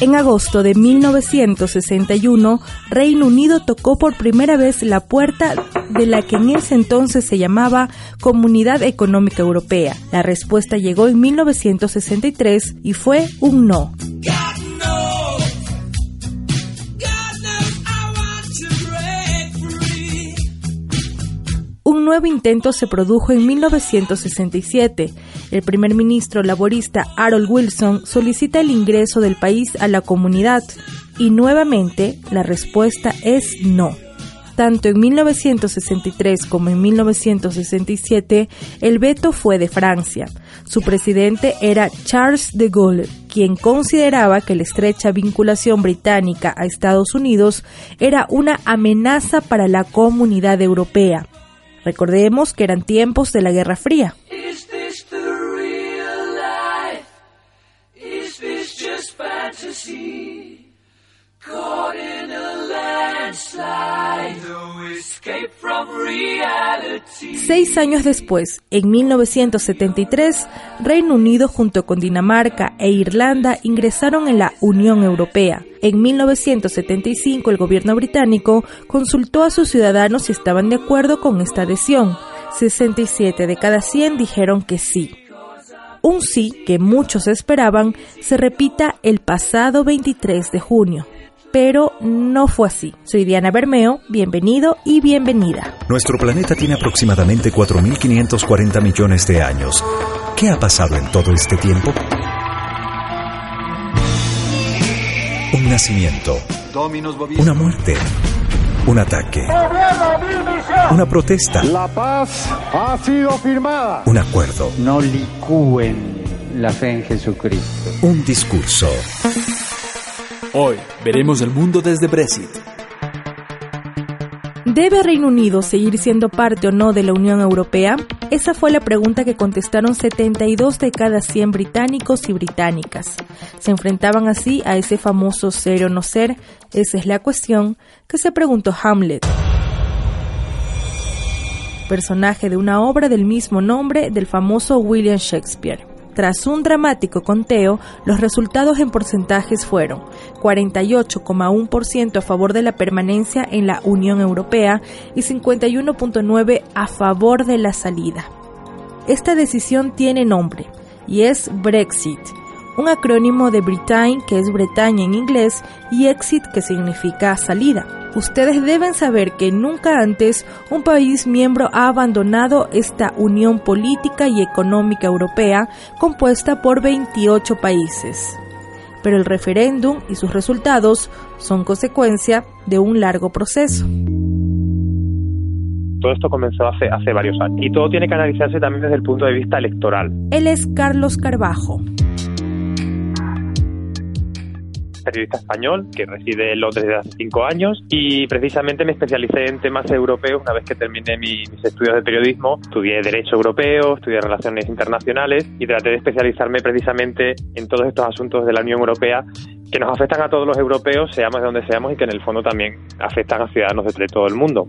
En agosto de 1961, Reino Unido tocó por primera vez la puerta de la que en ese entonces se llamaba Comunidad Económica Europea. La respuesta llegó en 1963 y fue un no. Nuevo intento se produjo en 1967. El primer ministro laborista Harold Wilson solicita el ingreso del país a la comunidad y nuevamente la respuesta es no. Tanto en 1963 como en 1967, el veto fue de Francia. Su presidente era Charles de Gaulle, quien consideraba que la estrecha vinculación británica a Estados Unidos era una amenaza para la comunidad europea. Recordemos que eran tiempos de la Guerra Fría. Seis años después, en 1973, Reino Unido junto con Dinamarca e Irlanda ingresaron en la Unión Europea. En 1975 el gobierno británico consultó a sus ciudadanos si estaban de acuerdo con esta adhesión. 67 de cada 100 dijeron que sí. Un sí que muchos esperaban se repita el pasado 23 de junio pero no fue así. Soy Diana Bermeo, bienvenido y bienvenida. Nuestro planeta tiene aproximadamente 4.540 millones de años. ¿Qué ha pasado en todo este tiempo? Un nacimiento, una muerte, un ataque, una protesta, la paz ha sido firmada, un acuerdo, no licúen la fe en Jesucristo, un discurso. Hoy veremos el mundo desde Brexit. ¿Debe Reino Unido seguir siendo parte o no de la Unión Europea? Esa fue la pregunta que contestaron 72 de cada 100 británicos y británicas. Se enfrentaban así a ese famoso ser o no ser, esa es la cuestión que se preguntó Hamlet personaje de una obra del mismo nombre del famoso William Shakespeare. Tras un dramático conteo, los resultados en porcentajes fueron 48,1% a favor de la permanencia en la Unión Europea y 51,9% a favor de la salida. Esta decisión tiene nombre y es Brexit, un acrónimo de Britain, que es Bretaña en inglés, y Exit, que significa salida ustedes deben saber que nunca antes un país miembro ha abandonado esta unión política y económica europea compuesta por 28 países. Pero el referéndum y sus resultados son consecuencia de un largo proceso. Todo esto comenzó hace, hace varios años y todo tiene que analizarse también desde el punto de vista electoral. Él es Carlos Carbajo periodista español que reside en Londres desde hace cinco años y precisamente me especialicé en temas europeos una vez que terminé mis estudios de periodismo. Estudié Derecho Europeo, estudié Relaciones Internacionales y traté de especializarme precisamente en todos estos asuntos de la Unión Europea que nos afectan a todos los europeos, seamos de donde seamos, y que en el fondo también afectan a ciudadanos de todo el mundo.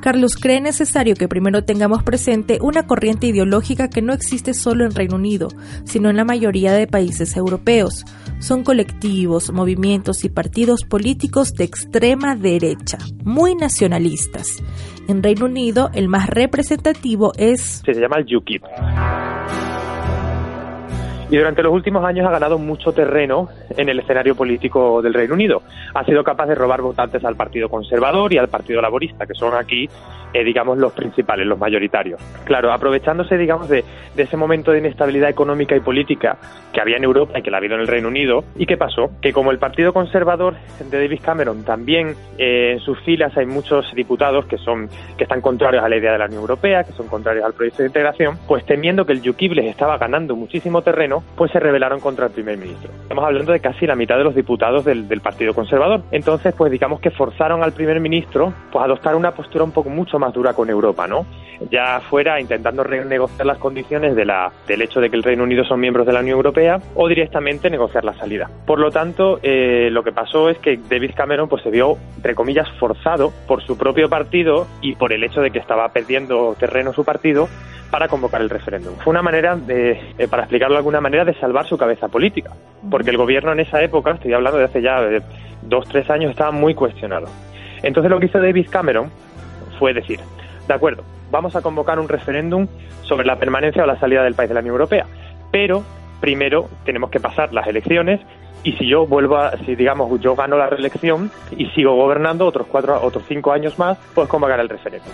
Carlos cree necesario que primero tengamos presente una corriente ideológica que no existe solo en Reino Unido, sino en la mayoría de países europeos. Son colectivos, movimientos y partidos políticos de extrema derecha, muy nacionalistas. En Reino Unido, el más representativo es... Se llama el UKIP y durante los últimos años ha ganado mucho terreno en el escenario político del Reino Unido. Ha sido capaz de robar votantes al Partido Conservador y al Partido Laborista, que son aquí, eh, digamos, los principales, los mayoritarios. Claro, aprovechándose, digamos, de, ese momento de inestabilidad económica y política que había en Europa y que la ha habido en el Reino Unido, ¿y qué pasó? Que como el Partido Conservador de David Cameron también eh, en sus filas hay muchos diputados que son que están contrarios a la idea de la Unión Europea, que son contrarios al proyecto de integración, pues temiendo que el UKIP les estaba ganando muchísimo terreno, pues se rebelaron contra el primer ministro. Estamos hablando de casi la mitad de los diputados del, Partido Conservador. Entonces, pues digamos que forzaron al primer ministro pues, a adoptar una postura un poco mucho mucho más dura con Europa, ¿no? Ya fuera intentando renegociar las condiciones de la, del hecho de que el Reino Unido son miembros de la Unión Europea o directamente negociar la salida. Por lo tanto, eh, lo que pasó es que David Cameron pues se vio, entre comillas, forzado por su propio partido y por el hecho de que estaba perdiendo terreno su partido para convocar el referéndum. Fue una manera, de, eh, para explicarlo de alguna manera, de salvar su cabeza política, porque el gobierno en esa época, estoy hablando de hace ya eh, dos, tres años, estaba muy cuestionado. Entonces lo que hizo David Cameron fue decir, de acuerdo, vamos a convocar un referéndum sobre la permanencia o la salida del país de la Unión Europea, pero primero tenemos que pasar las elecciones y si yo vuelvo a, si digamos yo gano la reelección y sigo gobernando otros cuatro, otros cinco años más, pues convocar el referéndum.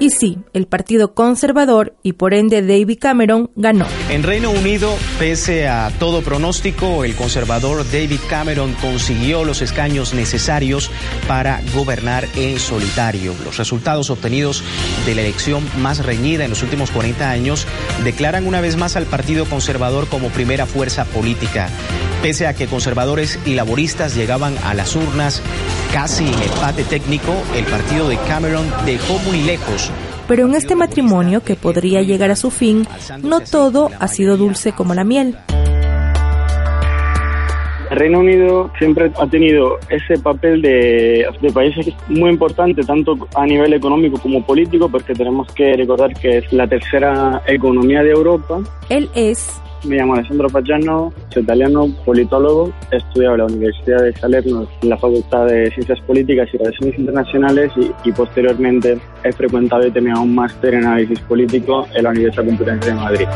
Y sí, el Partido Conservador y por ende David Cameron ganó. En Reino Unido, pese a todo pronóstico, el conservador David Cameron consiguió los escaños necesarios para gobernar en solitario. Los resultados obtenidos de la elección más reñida en los últimos 40 años declaran una vez más al Partido Conservador como primera fuerza política. Pese a que conservadores y laboristas llegaban a las urnas casi en empate técnico, el partido de Cameron dejó muy lejos pero en este matrimonio que podría llegar a su fin, no todo ha sido dulce como la miel. El Reino Unido siempre ha tenido ese papel de, de país muy importante, tanto a nivel económico como político, porque tenemos que recordar que es la tercera economía de Europa. Él es me llamo Alessandro Paggiano, soy italiano, politólogo, he estudiado en la Universidad de Salerno en la Facultad de Ciencias Políticas y Relaciones Internacionales y, posteriormente he frecuentado y terminado un máster en análisis político en la Universidad Complutense de Madrid.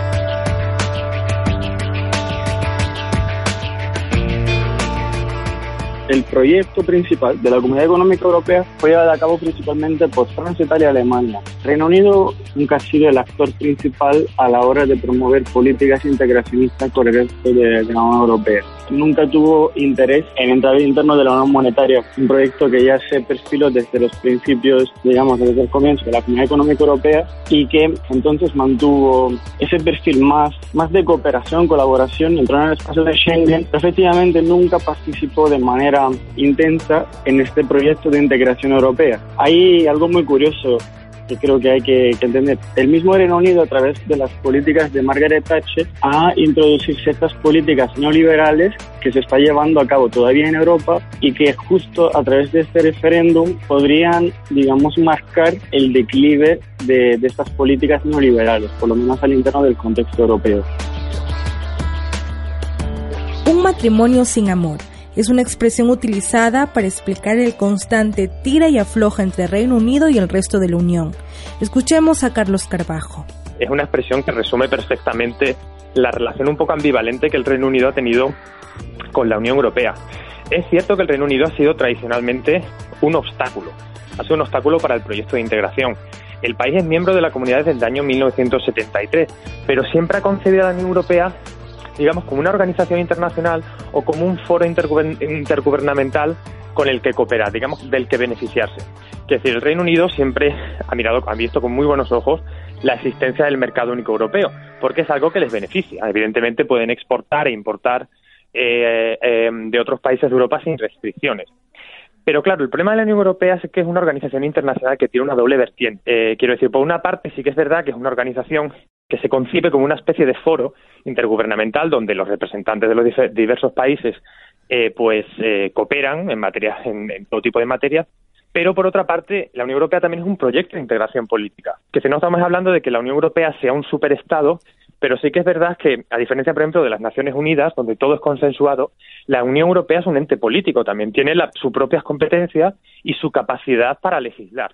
El proyecto principal de la Comunidad Económica Europea fue llevado a cabo principalmente por Francia, Italia y Alemania. Reino Unido nunca ha sido el actor principal a la hora de promover políticas integracionistas con el resto de, la Unión Europea. Nunca tuvo interés en entrar interno de la Unión Monetaria, un proyecto que ya se perfiló desde los principios, digamos, desde el comienzo de la Comunidad Económica Europea y que entonces mantuvo ese perfil más, más de cooperación, colaboración, entró en el espacio de Schengen, efectivamente nunca participó de manera intensa en este proyecto de integración europea. Hay algo muy curioso que creo que hay que, entender. El mismo Reino Unido, a través de las políticas de Margaret Thatcher, ha introducido ciertas políticas neoliberales que se está llevando a cabo todavía en Europa y que justo a través de este referéndum podrían, digamos, marcar el declive de, de estas políticas neoliberales, por lo menos al interno del contexto europeo. Un matrimonio sin amor es una expresión utilizada para explicar el constante tira y afloja entre Reino Unido y el resto de la Unión. Escuchemos a Carlos Carbajo. Es una expresión que resume perfectamente la relación un poco ambivalente que el Reino Unido ha tenido con la Unión Europea. Es cierto que el Reino Unido ha sido tradicionalmente un obstáculo, ha sido un obstáculo para el proyecto de integración. El país es miembro de la comunidad desde el año 1973, pero siempre ha concebido a la Unión Europea digamos, como una organización internacional o como un foro intergubernamental con el que cooperar, digamos, del que beneficiarse. Que decir, el Reino Unido siempre ha mirado, ha visto con muy buenos ojos la existencia del mercado único europeo, porque es algo que les beneficia. Evidentemente pueden exportar e importar eh, eh, de otros países de Europa sin restricciones. Pero claro, el problema de la Unión Europea es que es una organización internacional que tiene una doble vertiente. Eh, quiero decir, por una parte sí que es verdad que es una organización que se concibe como una especie de foro intergubernamental donde los representantes de los diversos países eh, pues eh, cooperan en, materia, en, todo tipo de materias, pero por otra parte la Unión Europea también es un proyecto de integración política, que si no estamos hablando de que la Unión Europea sea un superestado, pero sí que es verdad que, a diferencia, por ejemplo, de las Naciones Unidas, donde todo es consensuado, la Unión Europea es un ente político, también tiene sus propias competencias y su capacidad para legislar.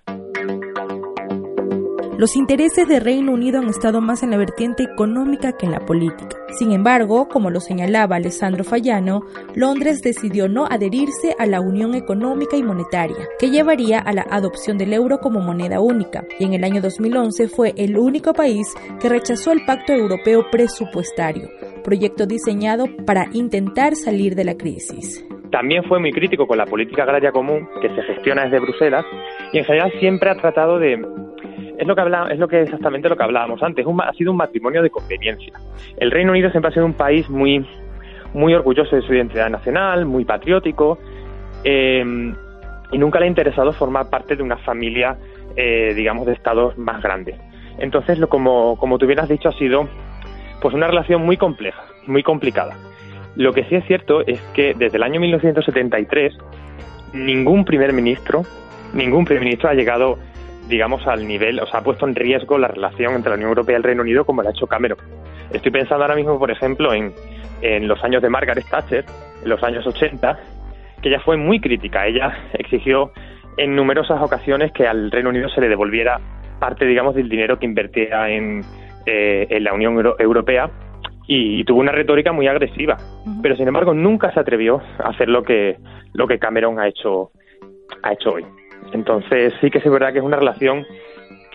Los intereses de Reino Unido han estado más en la vertiente económica que en la política. Sin embargo, como lo señalaba Alessandro Fallano, Londres decidió no adherirse a la Unión Económica y Monetaria, que llevaría a la adopción del euro como moneda única, y en el año 2011 fue el único país que rechazó el Pacto Europeo Presupuestario, proyecto diseñado para intentar salir de la crisis. También fue muy crítico con la política agraria común que se gestiona desde Bruselas y en general siempre ha tratado de es lo que es lo que exactamente lo que hablábamos antes. ha sido un matrimonio de conveniencia. El Reino Unido siempre ha sido un país muy, muy orgulloso de su identidad nacional, muy patriótico, eh, y nunca le ha interesado formar parte de una familia eh, digamos, de estados más grandes. Entonces, lo, como, como tú bien has dicho, ha sido pues una relación muy compleja, muy complicada. Lo que sí es cierto es que desde el año 1973 ningún primer ministro, ningún primer ministro ha llegado, digamos, al nivel, o sea, ha puesto en riesgo la relación entre la Unión Europea y el Reino Unido como lo ha hecho Cameron. Estoy pensando ahora mismo, por ejemplo, en, en los años de Margaret Thatcher, en los años 80, que ella fue muy crítica. Ella exigió en numerosas ocasiones que al Reino Unido se le devolviera parte, digamos, del dinero que invertía en, eh, en la Unión Europea y, tuvo una retórica muy agresiva. Pero sin embargo nunca se atrevió a hacer lo que lo que Cameron ha hecho ha hecho hoy. Entonces sí que es verdad que es una relación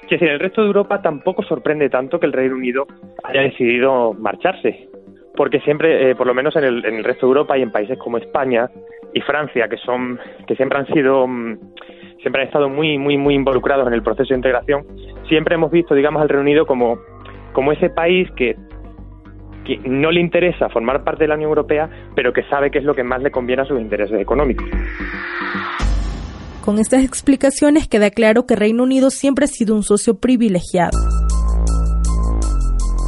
que en el resto de Europa tampoco sorprende tanto que el Reino Unido haya decidido marcharse, porque siempre, eh, por lo menos en el, en el resto de Europa y en países como España y Francia, que son que siempre han sido mm, siempre han estado muy muy muy involucrados en el proceso de integración, siempre hemos visto, digamos, al Reino Unido como como ese país que que no le interesa formar parte de la Unión Europea, pero que sabe que es lo que más le conviene a sus intereses económicos. Con estas explicaciones queda claro que Reino Unido siempre ha sido un socio privilegiado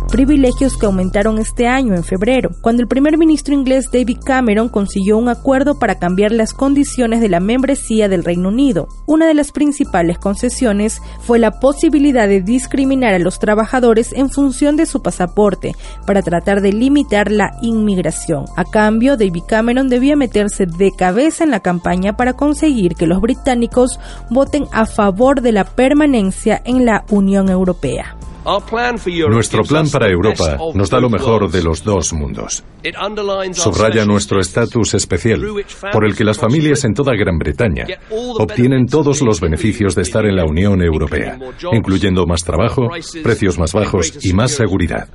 privilegios que aumentaron este año en febrero, cuando el primer ministro inglés David Cameron consiguió un acuerdo para cambiar las condiciones de la membresía del Reino Unido. Una de las principales concesiones fue la posibilidad de discriminar a los trabajadores en función de su pasaporte, para tratar de limitar la inmigración. A cambio, David Cameron debía meterse de cabeza en la campaña para conseguir que los británicos voten a favor de la permanencia en la Unión Europea. Nuestro plan para Europa nos da lo mejor de los dos mundos. Subraya nuestro estatus especial, por el que las familias en toda Gran Bretaña obtienen todos los beneficios de estar en la Unión Europea, incluyendo más trabajo, precios más bajos y más seguridad.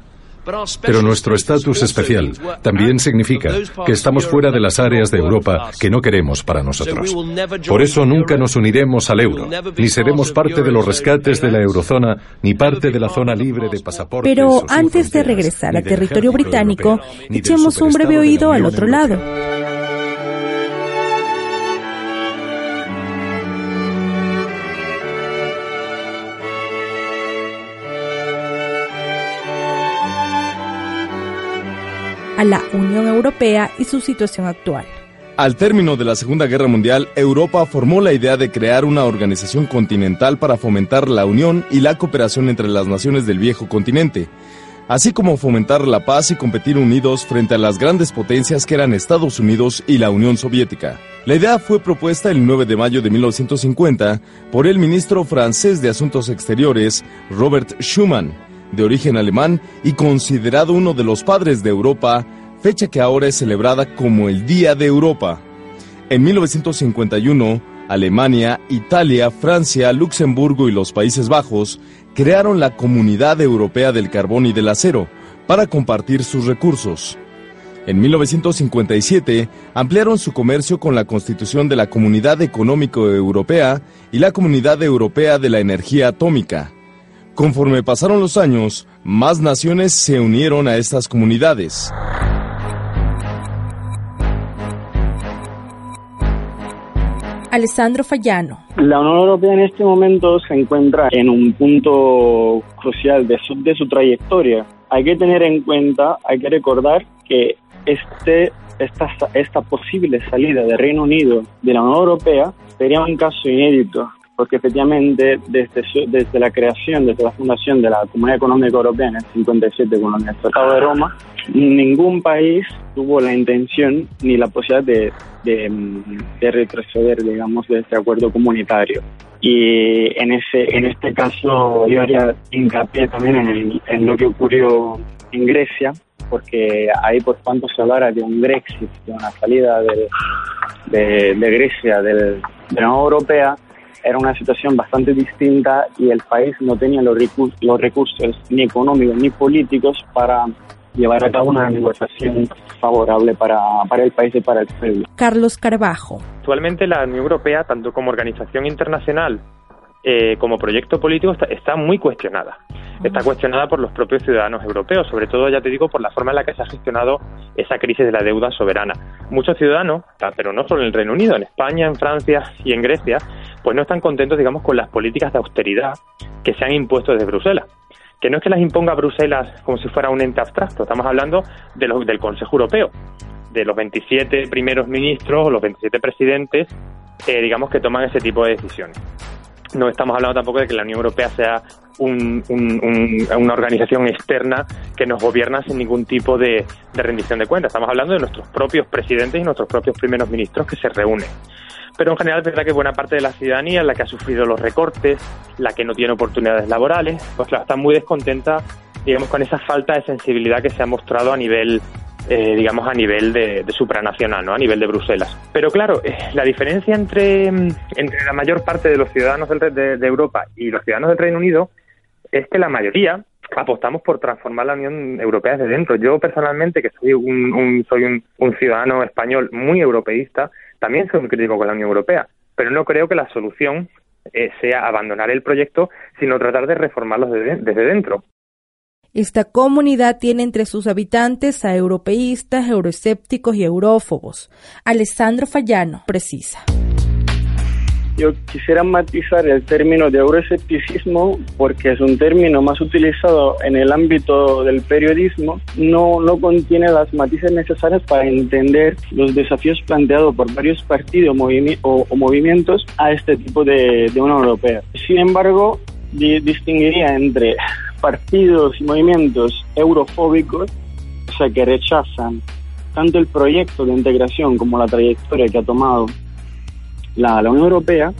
Pero nuestro estatus especial también significa que estamos fuera de las áreas de Europa que no queremos para nosotros. Por eso nunca nos uniremos al euro, ni seremos parte de los rescates de la eurozona, ni parte de la zona libre de pasaportes. Pero antes de regresar a territorio británico, echemos un breve oído al otro lado. A la Unión Europea y su situación actual. Al término de la Segunda Guerra Mundial, Europa formó la idea de crear una organización continental para fomentar la unión y la cooperación entre las naciones del viejo continente, así como fomentar la paz y competir unidos frente a las grandes potencias que eran Estados Unidos y la Unión Soviética. La idea fue propuesta el 9 de mayo de 1950 por el ministro francés de Asuntos Exteriores, Robert Schuman, de origen alemán y considerado uno de los padres de Europa, fecha que ahora es celebrada como el Día de Europa. En 1951, Alemania, Italia, Francia, Luxemburgo y los Países Bajos crearon la Comunidad Europea del Carbón y del Acero para compartir sus recursos. En 1957 ampliaron su comercio con la constitución de la Comunidad Económico Europea y la Comunidad Europea de la Energía Atómica. Conforme pasaron los años, más naciones se unieron a estas comunidades. Alessandro Fallano. La Unión Europea en este momento se encuentra en un punto crucial de su, de su trayectoria. Hay que tener en cuenta, hay que recordar que este, esta, esta posible salida del Reino Unido de la Unión Europea sería un caso inédito porque efectivamente desde, desde la creación, desde la fundación de la Comunidad Económica Europea en el 57 con el Tratado de Roma, ningún país tuvo la intención ni la posibilidad de, de, retroceder, digamos, de este acuerdo comunitario. Y en, ese, en este caso yo haría hincapié también en, en lo que ocurrió en Grecia, porque ahí por cuanto se hablara de un Brexit, de una salida de, de, de Grecia del, de la Unión Europea, era una situación bastante distinta y el país no tenía los, recursos, los recursos ni económicos ni políticos para llevar a cabo una negociación favorable para, para el país y para el pueblo. Carlos Carbajo. Actualmente la Unión Europea, tanto como organización internacional eh, como proyecto político, está, está, muy cuestionada. está cuestionada por los propios ciudadanos europeos, sobre todo, ya te digo, por la forma en la que se ha gestionado esa crisis de la deuda soberana. Muchos ciudadanos, pero no solo en el Reino Unido, en España, en Francia y en Grecia, pues no están contentos, digamos, con las políticas de austeridad que se han impuesto desde Bruselas que no es que las imponga Bruselas como si fuera un ente abstracto, estamos hablando de los, del Consejo Europeo, de los 27 primeros ministros o los 27 presidentes, eh, digamos, que toman ese tipo de decisiones no estamos hablando tampoco de que la Unión Europea sea una organización externa que nos gobierna sin ningún tipo de, rendición de cuentas. Estamos hablando de nuestros propios presidentes y nuestros propios primeros ministros que se reúnen. Pero en general es verdad que buena parte de la ciudadanía, la que ha sufrido los recortes, la que no tiene oportunidades laborales, pues claro, está muy descontenta, digamos, con esa falta de sensibilidad que se ha mostrado a nivel eh, digamos, a nivel de, supranacional, ¿no? a nivel de Bruselas. Pero claro, eh, la diferencia entre, mm, entre la mayor parte de los ciudadanos de, de, Europa y los ciudadanos del Reino Unido es que la mayoría apostamos por transformar la Unión Europea desde dentro. Yo personalmente, que soy un, soy un, ciudadano español muy europeísta, también soy muy crítico con la Unión Europea, pero no creo que la solución eh, sea abandonar el proyecto, sino tratar de reformarlo desde dentro. Esta comunidad tiene entre sus habitantes a europeístas, euroescépticos y eurófobos. Alessandro Fallano precisa. Yo quisiera matizar el término de euroescepticismo porque es un término más utilizado en el ámbito del periodismo, no, no contiene las matices necesarias para entender los desafíos planteados por varios partidos o, movimientos a este tipo de, de Unión Europea. Sin embargo, distinguiría entre partidos y movimientos eurofóbicos, o sea, que rechazan tanto el proyecto de integración como la trayectoria que ha tomado la, Unión Europea,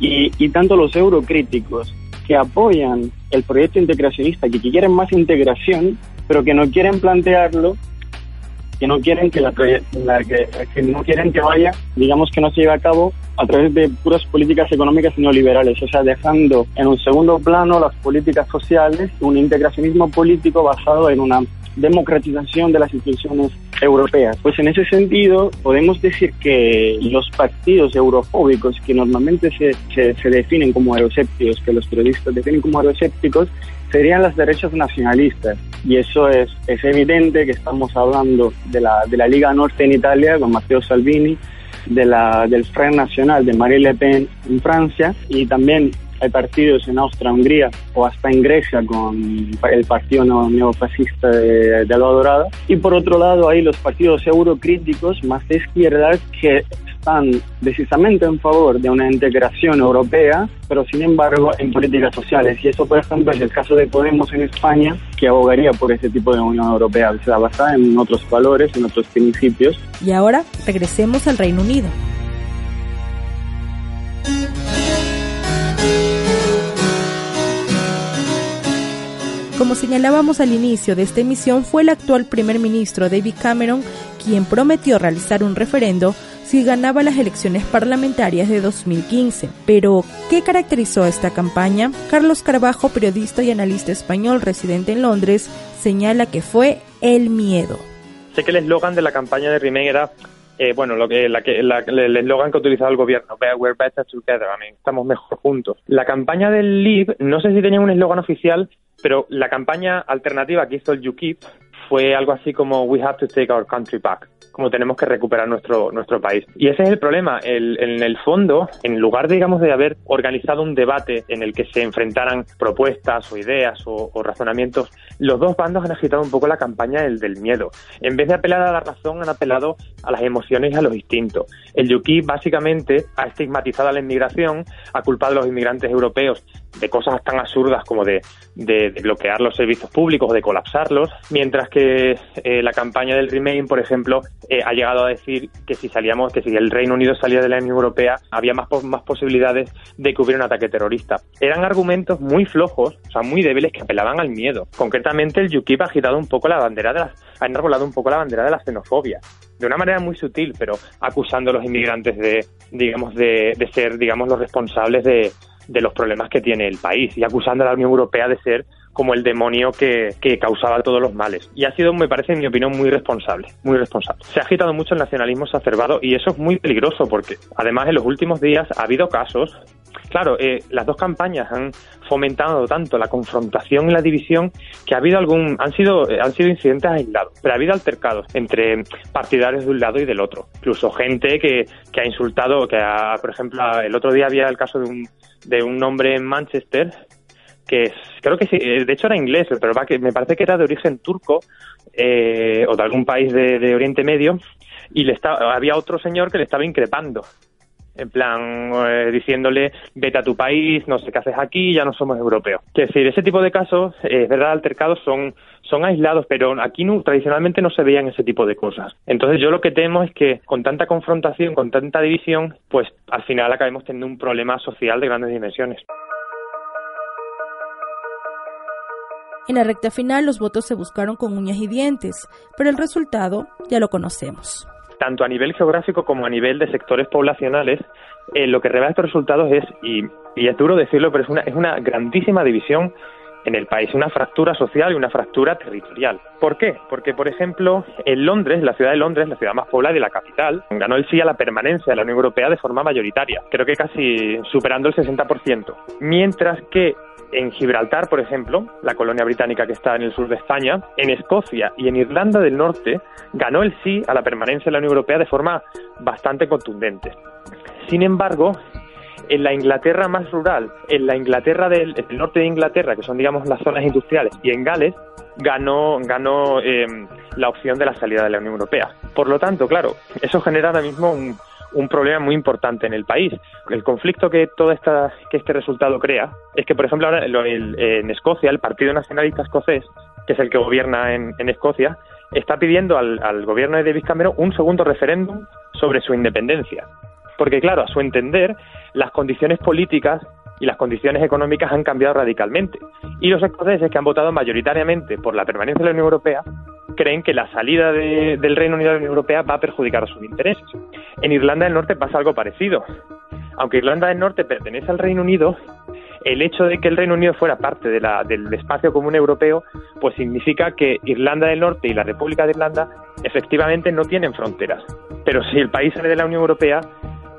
y, y, tanto los eurocríticos que apoyan el proyecto integracionista, que quieren más integración, pero que no quieren plantearlo que no quieren que la, que, no quieren que vaya, digamos que no se lleve a cabo a través de puras políticas económicas neoliberales, o sea, dejando en un segundo plano las políticas sociales, un integracionismo político basado en una democratización de las instituciones europeas. Pues en ese sentido podemos decir que los partidos eurofóbicos que normalmente se, se, se definen como euroscépticos, que los periodistas definen como euroscépticos, serían las derechas nacionalistas. Y eso es, es evidente que estamos hablando de la, de la Liga Norte en Italia con Matteo Salvini, de la, del Front Nacional de Marine Le Pen en Francia y también hay partidos en Austria, Hungría o hasta en Grecia con el partido neofascista de, de Dorada. Y por otro lado hay los partidos eurocríticos más de izquierda que están precisamente en favor de una integración europea, pero sin embargo en políticas sociales. Y eso, por ejemplo, es el caso de Podemos en España, que abogaría por ese tipo de Unión Europea, o sea, basada en otros valores, en otros principios. Y ahora regresemos al Reino Unido. Como señalábamos al inicio de esta emisión, fue el actual primer ministro David Cameron quien prometió realizar un referendo si ganaba las elecciones parlamentarias de 2015. Pero, ¿qué caracterizó esta campaña? Carlos Carbajo, periodista y analista español residente en Londres, señala que fue el miedo. Sé que el eslogan de la campaña de Remain era eh, bueno, lo que, la, el eslogan que ha utilizado el gobierno, We're better together, I mean, estamos mejor juntos. La campaña del Leave, no sé si tenía un eslogan oficial, pero la campaña alternativa que hizo el UKIP fue algo así como We have to take our country back como tenemos que recuperar nuestro, nuestro país. Y ese es el problema. El, en el fondo, en lugar, digamos, de haber organizado un debate en el que se enfrentaran propuestas o ideas o, razonamientos, los dos bandos han agitado un poco la campaña del, del miedo. En vez de apelar a la razón, han apelado a las emociones y a los instintos. El UKIP básicamente ha estigmatizado a la inmigración, ha culpado a los inmigrantes europeos de cosas tan absurdas como de, bloquear los servicios públicos o de colapsarlos, mientras que eh, la campaña del Remain, por ejemplo, eh, ha llegado a decir que si salíamos, que si el Reino Unido salía de la Unión Europea, había más, posibilidades de que hubiera un ataque terrorista. Eran argumentos muy flojos, o sea, muy débiles que apelaban al miedo. El UKIP ha agitado un poco la bandera de las, ha enarbolado un poco la bandera de la xenofobia de una manera muy sutil, pero acusando a los inmigrantes de, digamos, de, de ser, digamos, los responsables de los problemas que tiene el país y acusando a la Unión Europea de ser como el demonio que, que, causaba todos los males. Y ha sido, me parece, en mi opinión, muy responsable, muy responsable. Se ha agitado mucho el nacionalismo exacerbado y eso es muy peligroso porque, además, en los últimos días ha habido casos claro, eh, las dos campañas han fomentado tanto la confrontación y la división que ha habido algún, han sido, eh, han sido incidentes aislados, pero ha habido altercados entre partidarios de un lado y del otro. Incluso gente que, que ha insultado, que ha, por ejemplo, el otro día había el caso de un, de un hombre en Manchester que creo que sí, eh, de hecho era inglés, pero me parece que era de origen turco eh, o de algún país de, Oriente Medio, y le estaba, había otro señor que le estaba increpando, en plan eh, diciéndole vete a tu país, no sé qué haces aquí, ya no somos europeos. Es decir, ese tipo de casos, es verdad, altercados son, son aislados, pero aquí no, tradicionalmente no se veían ese tipo de cosas. Entonces yo lo que temo es que con tanta confrontación, con tanta división, pues al final acabemos teniendo un problema social de grandes dimensiones. En la recta final los votos se buscaron con uñas y dientes, pero el resultado ya lo conocemos. Tanto a nivel geográfico como a nivel de sectores poblacionales, eh, lo que revela estos resultados es, y, es duro decirlo, pero es una, es una grandísima división en el país, una fractura social y una fractura territorial. ¿Por qué? Porque, por ejemplo, en Londres, la ciudad de Londres, la ciudad más poblada y la capital, ganó el sí a la permanencia de la Unión Europea de forma mayoritaria, creo que casi superando el 60%, mientras que en Gibraltar, por ejemplo, la colonia británica que está en el sur de España, en Escocia y en Irlanda del Norte, ganó el sí a la permanencia en la Unión Europea de forma bastante contundente. Sin embargo, en la Inglaterra más rural, en la Inglaterra del, norte de Inglaterra, que son digamos las zonas industriales, y en Gales, ganó, ganó em, la opción de la salida de la Unión Europea. Por lo tanto, claro, eso genera ahora mismo un, un problema muy importante en el país. El conflicto que todo esta, que este resultado crea es que, por ejemplo, ahora en Escocia, el Partido Nacionalista Escocés, que es el que gobierna en, Escocia, está pidiendo al, al, gobierno de David Cameron un segundo referéndum sobre su independencia. Porque, claro, a su entender, las condiciones políticas y las condiciones económicas han cambiado radicalmente. Y los escoceses, que han votado mayoritariamente por la permanencia de la Unión Europea, creen que la salida del Reino Unido de la Unión Europea va a perjudicar a sus intereses. En Irlanda del Norte pasa algo parecido. Aunque Irlanda del Norte pertenece al Reino Unido, el hecho de que el Reino Unido fuera parte de la, del espacio común europeo, pues significa que Irlanda del Norte y la República de Irlanda efectivamente no tienen fronteras. Pero si el país sale de la Unión Europea,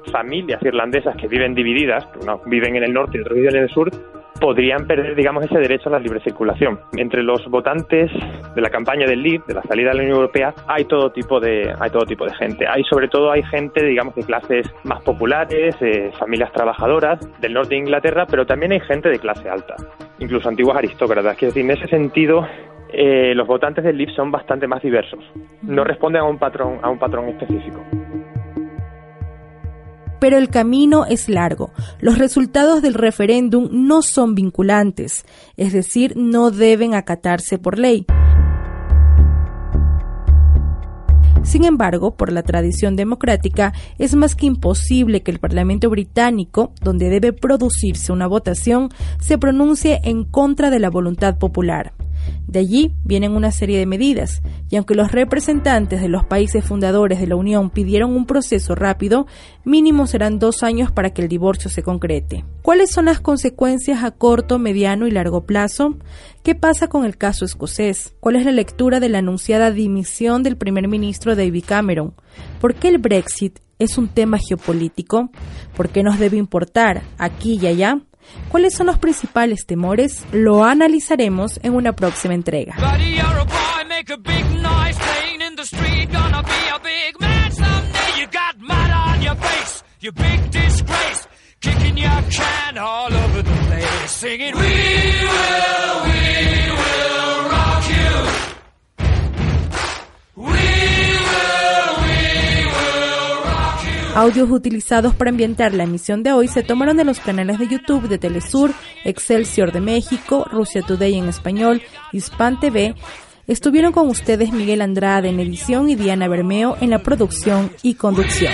familias irlandesas que viven divididas, que viven en el norte y otros viven en el sur, podrían perder, digamos, ese derecho a la libre circulación. Entre los votantes de la campaña del Leave, de la salida de la Unión Europea, hay todo tipo de, hay todo tipo de gente. Hay sobre todo hay gente, digamos, de clases más populares, eh, familias trabajadoras del norte de Inglaterra, pero también hay gente de clase alta, incluso antiguas aristócratas. Es decir, en ese sentido, eh, los votantes del Leave son bastante más diversos. No responden a un patrón, a un patrón específico pero el camino es largo. Los resultados del referéndum no son vinculantes, es decir, no deben acatarse por ley. Sin embargo, por la tradición democrática, es más que imposible que el Parlamento británico, donde debe producirse una votación, se pronuncie en contra de la voluntad popular. De allí vienen una serie de medidas, y aunque los representantes de los países fundadores de la Unión pidieron un proceso rápido, mínimo serán dos años para que el divorcio se concrete. ¿Cuáles son las consecuencias a corto, mediano y largo plazo? ¿Qué pasa con el caso escocés? ¿Cuál es la lectura de la anunciada dimisión del primer ministro David Cameron? ¿Por qué el Brexit es un tema geopolítico? ¿Por qué nos debe importar aquí y allá? ¿Cuáles son los principales temores? Lo analizaremos en una próxima entrega. Audios utilizados para ambientar la emisión de hoy se tomaron de los canales de YouTube de Telesur, Excelsior de México, Rusia Today en español, Hispan TV. Estuvieron con ustedes Miguel Andrade en edición y Diana Bermeo en la producción y conducción.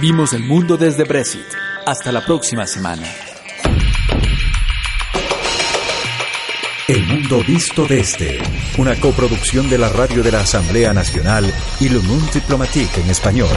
vimos el mundo desde Brexit. Hasta la próxima semana. El mundo visto desde una coproducción de la radio de la Asamblea Nacional y Le Monde Diplomatique en español.